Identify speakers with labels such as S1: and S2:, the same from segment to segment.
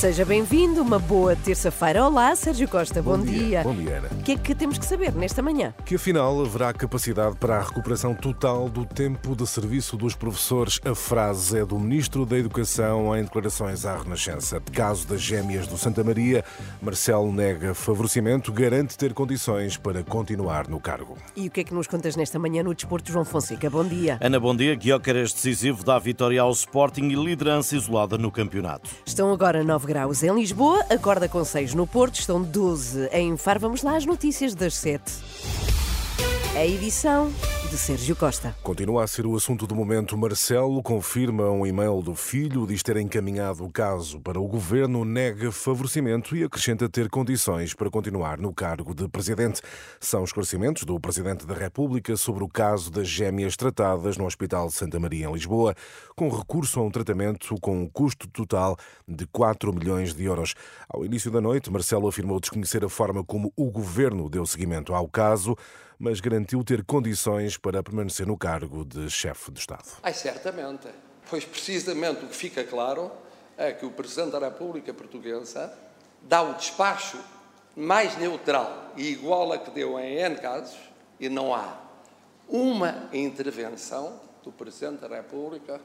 S1: Seja bem-vindo, uma boa terça-feira. Olá, Sérgio Costa, bom,
S2: Bom dia. Bom dia, Ana.
S1: O que é que temos que saber nesta manhã?
S2: Que afinal haverá capacidade para a recuperação total do tempo de serviço dos professores. A frase é do Ministro da Educação em declarações à Renascença. Caso das gêmeas do Santa Maria, Marcelo nega favorecimento, garante ter condições para continuar no cargo.
S1: E o que é que nos contas nesta manhã no Desporto, João Fonseca? Bom dia.
S3: Ana, bom dia. Guiócaras decisivo dá vitória ao Sporting e liderança isolada no campeonato.
S1: Estão agora 9 graus em Lisboa, acorda com 6 no Porto, estão 12 em Faro. Vamos lá às notícias das 7. A edição de Sérgio Costa.
S2: Continua a ser o assunto do momento. Marcelo confirma um e-mail do filho, diz ter encaminhado o caso para o governo, nega favorecimento e acrescenta ter condições para continuar no cargo de presidente. São esclarecimentos do presidente da República sobre o caso das gêmeas tratadas no Hospital de Santa Maria, em Lisboa, com recurso a um tratamento com um custo total de 4 milhões de euros. Ao início da noite, Marcelo afirmou desconhecer a forma como o governo deu seguimento ao caso mas garantiu ter condições para permanecer no cargo de chefe de Estado.
S4: Ai, certamente. Pois precisamente o que fica claro é que o Presidente da República Portuguesa dá o despacho mais neutral e igual a que deu em N casos e não há uma intervenção do Presidente da República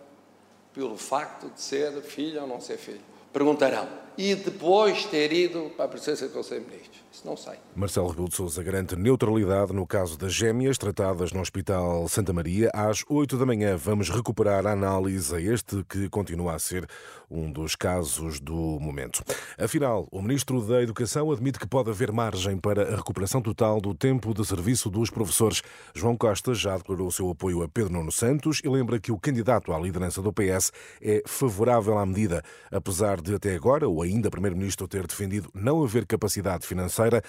S4: pelo facto de ser filho ou não ser filho. Perguntarão. E depois ter ido para a presença do Conselho de Ministros. Isso não sei.
S2: Marcelo Rebelo de Sousa garante neutralidade no caso das gêmeas tratadas no Hospital Santa Maria. Às 8 da manhã vamos recuperar a análise a este que continua a ser um dos casos do momento. Afinal, o Ministro da Educação admite que pode haver margem para a recuperação total do tempo de serviço dos professores. João Costa já declarou seu apoio a Pedro Nuno Santos e lembra que o candidato à liderança do PS é favorável à medida, apesar de até agora o ainda Primeiro-Ministro ter defendido não haver capacidade financeira.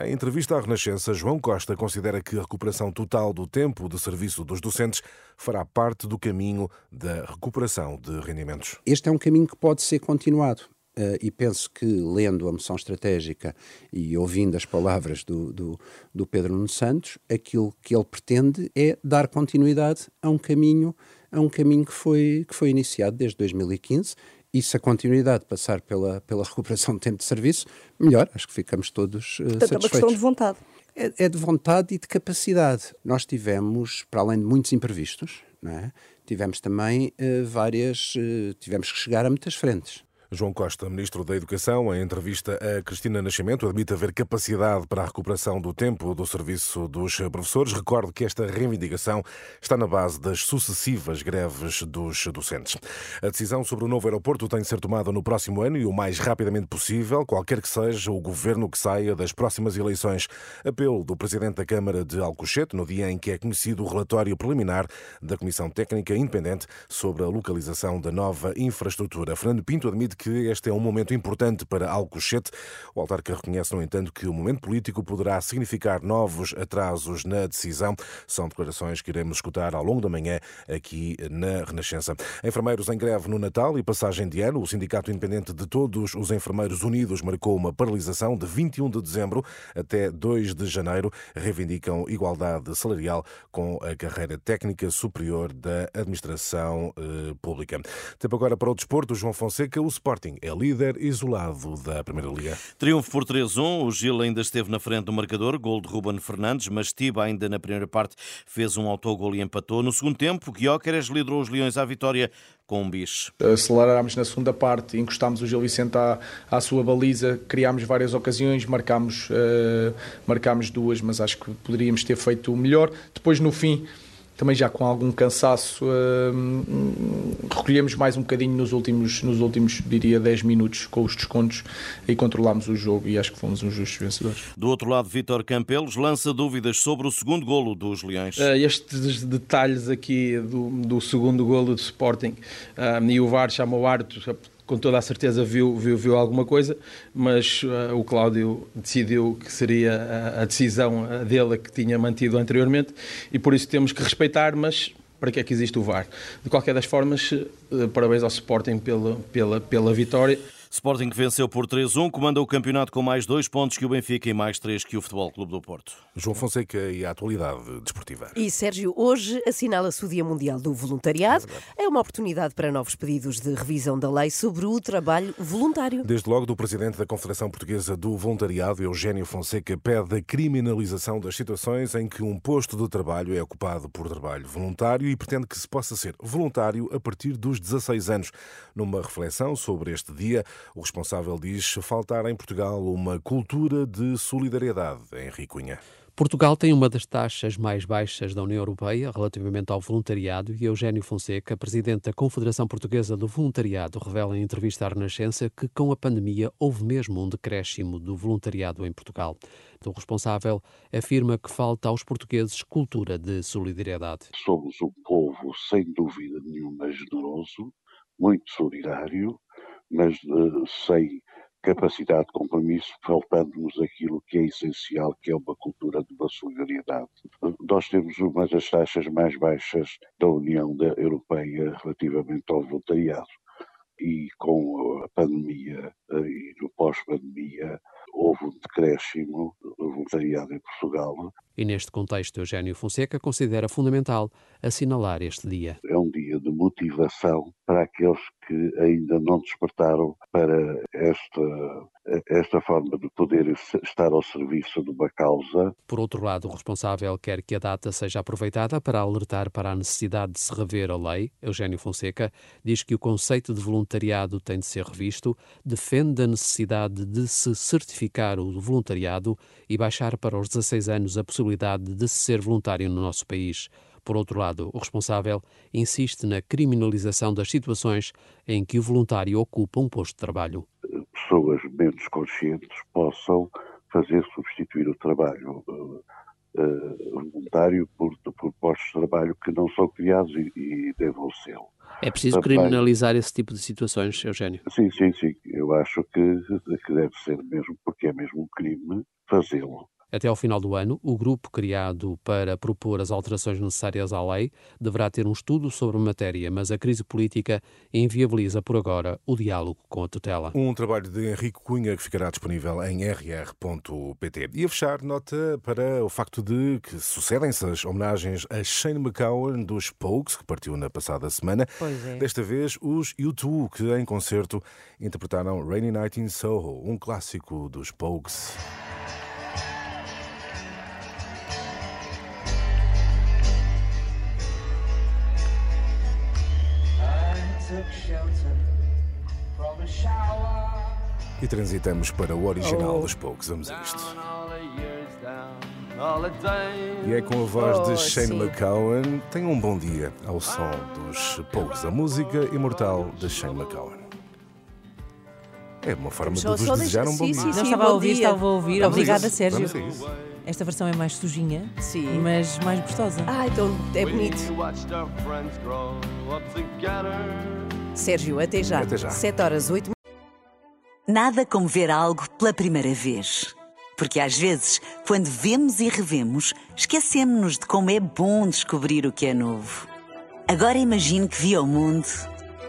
S2: Em entrevista à Renascença, João Costa considera que a recuperação total do tempo de serviço dos docentes fará parte do caminho da recuperação de rendimentos.
S5: Este é um caminho que pode ser continuado. Uh, e penso que, lendo a moção estratégica e ouvindo as palavras do, do, do, Pedro Nuno Santos, aquilo que ele pretende é dar continuidade a um caminho, a um caminho que, foi, que foi iniciado desde 2015 e se a continuidade passar pela, pela recuperação de tempo de serviço, melhor, acho que ficamos todos uh,
S1: Portanto,
S5: satisfeitos.
S1: é uma questão de vontade.
S5: É, é, de vontade e de capacidade. Nós tivemos, para além de muitos imprevistos, é? tivemos também uh, várias, uh, tivemos que chegar a muitas frentes.
S2: João Costa, Ministro da Educação, em entrevista a Cristina Nascimento, admite haver capacidade para a recuperação do tempo do serviço dos professores. Recordo que esta reivindicação está na base das sucessivas greves dos docentes. A decisão sobre o novo aeroporto tem de ser tomada no próximo ano e o mais rapidamente possível, qualquer que seja o governo que saia das próximas eleições. Apelo do Presidente da Câmara de Alcochete, no dia em que é conhecido o relatório preliminar da Comissão Técnica Independente sobre a localização da nova infraestrutura. Fernando Pinto admite que este é um momento importante para Alcochete. O autarca reconhece, no entanto, que o momento político poderá significar novos atrasos na decisão. São declarações que iremos escutar ao longo da manhã aqui na Renascença. Enfermeiros em greve no Natal e passagem de ano. O Sindicato Independente de Todos os Enfermeiros Unidos marcou uma paralisação de 21 de dezembro até 2 de janeiro. Reivindicam igualdade salarial com a carreira técnica superior da administração eh, pública. Tempo agora para o desporto. João Fonseca, o Sport Sporting é líder isolado da Primeira Liga.
S3: Triunfo por 3-1. O Gil ainda esteve na frente do marcador. Gol de Ruben Fernandes, mas Tiba ainda na primeira parte fez um autogol e empatou. No segundo tempo, Guióqueres liderou os Leões à vitória com um bicho.
S6: Acelerámos na segunda parte, encostámos o Gil Vicente à, à sua baliza, criámos várias ocasiões, marcámos, uh, marcámos duas, mas acho que poderíamos ter feito melhor. Depois, no fim, também já com algum cansaço, recolhemos mais um bocadinho nos últimos, nos últimos, diria, 10 minutos com os descontos e controlámos o jogo e acho que fomos uns justos vencedores.
S3: Do outro lado, Vítor Campelos lança dúvidas sobre o segundo golo dos Leões.
S7: Uh, estes detalhes aqui do, do segundo golo do Sporting uh, e o VAR chama o árbitro com toda a certeza viu, viu, viu alguma coisa, mas uh, o Cláudio decidiu que seria a, a decisão dele que tinha mantido anteriormente e por isso temos que respeitar, mas para que é que existe o VAR? De qualquer das formas, uh, parabéns ao Sporting pela, pela, pela vitória.
S3: Sporting que venceu por 3-1, comanda o campeonato com mais dois pontos que o Benfica e mais três que o Futebol Clube do Porto.
S2: João Fonseca e a atualidade desportiva.
S1: E Sérgio, hoje assinala-se o Dia Mundial do Voluntariado. É, é uma oportunidade para novos pedidos de revisão da lei sobre o trabalho voluntário.
S2: Desde logo, do presidente da Confederação Portuguesa do Voluntariado, Eugênio Fonseca, pede a criminalização das situações em que um posto de trabalho é ocupado por trabalho voluntário e pretende que se possa ser voluntário a partir dos 16 anos. Numa reflexão sobre este dia, o responsável diz faltar em Portugal uma cultura de solidariedade. Henrique Cunha.
S8: Portugal tem uma das taxas mais baixas da União Europeia relativamente ao voluntariado e Eugênio Fonseca, presidente da Confederação Portuguesa do Voluntariado, revela em entrevista à Renascença que com a pandemia houve mesmo um decréscimo do voluntariado em Portugal. O responsável afirma que falta aos portugueses cultura de solidariedade.
S9: Somos um povo sem dúvida nenhuma generoso, muito solidário, mas uh, sem capacidade de compromisso, faltando-nos aquilo que é essencial, que é uma cultura de uma solidariedade. Nós temos uma das taxas mais baixas da União Europeia relativamente ao voluntariado. E com a pandemia eh, e no pós-pandemia, houve um decréscimo do voluntariado em Portugal.
S8: E neste contexto, Eugênio Fonseca considera fundamental assinalar este dia.
S9: É um dia de motivação para aqueles que ainda não despertaram para esta, esta forma de poder estar ao serviço de uma causa.
S8: Por outro lado, o responsável quer que a data seja aproveitada para alertar para a necessidade de se rever a lei. Eugênio Fonseca diz que o conceito de voluntariado tem de ser revisto, defende a necessidade de se certificar o voluntariado e baixar para os 16 anos a possibilidade de se ser voluntário no nosso país. Por outro lado, o responsável insiste na criminalização das situações em que o voluntário ocupa um posto de trabalho.
S9: Pessoas menos conscientes possam fazer substituir o trabalho uh, uh, voluntário por, por, postos de trabalho que não são criados e, e devam ser.
S8: É preciso Também, criminalizar esse tipo de situações, Eugênio?
S9: Sim, sim, sim. Eu acho que, que deve ser mesmo, porque é mesmo um crime fazê-lo.
S8: Até ao final do ano, o grupo criado para propor as alterações necessárias à lei deverá ter um estudo sobre a matéria, mas a crise política inviabiliza por agora o diálogo com a tutela.
S2: Um trabalho de Henrique Cunha que ficará disponível em rr.pt. E a fechar, nota para o facto de que sucedem-se as homenagens a Shane McCowan dos Pogues, que partiu na passada semana.
S1: É.
S2: Desta vez, os U2, que em concerto interpretaram Rainy Night in Soho, um clássico dos Pogues. E transitamos para o original oh. dos Pogues. Vamos a isto. E é com a voz oh, de Shane sim. McCowan. Tenham um bom dia ao som dos Pogues, a música imortal de Shane McCowan. É uma forma de vos desejar um bom
S10: sim,
S2: dia.
S10: Sim, sim, não estava a ouvir, estava a ouvir. Obrigada, Sérgio. Esta versão é mais sujinha,
S1: Sim.
S10: mas mais gostosa.
S1: Ah, então é bonito. Sérgio, até já.
S2: Até já.
S1: 7 horas 8
S11: Nada como ver algo pela primeira vez. Porque às vezes, quando vemos e revemos, esquecemos-nos de como é bom descobrir o que é novo. Agora imagine que viu o mundo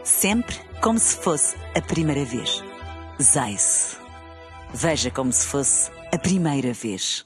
S11: sempre como se fosse a primeira vez. Zais. Veja como se fosse a primeira vez.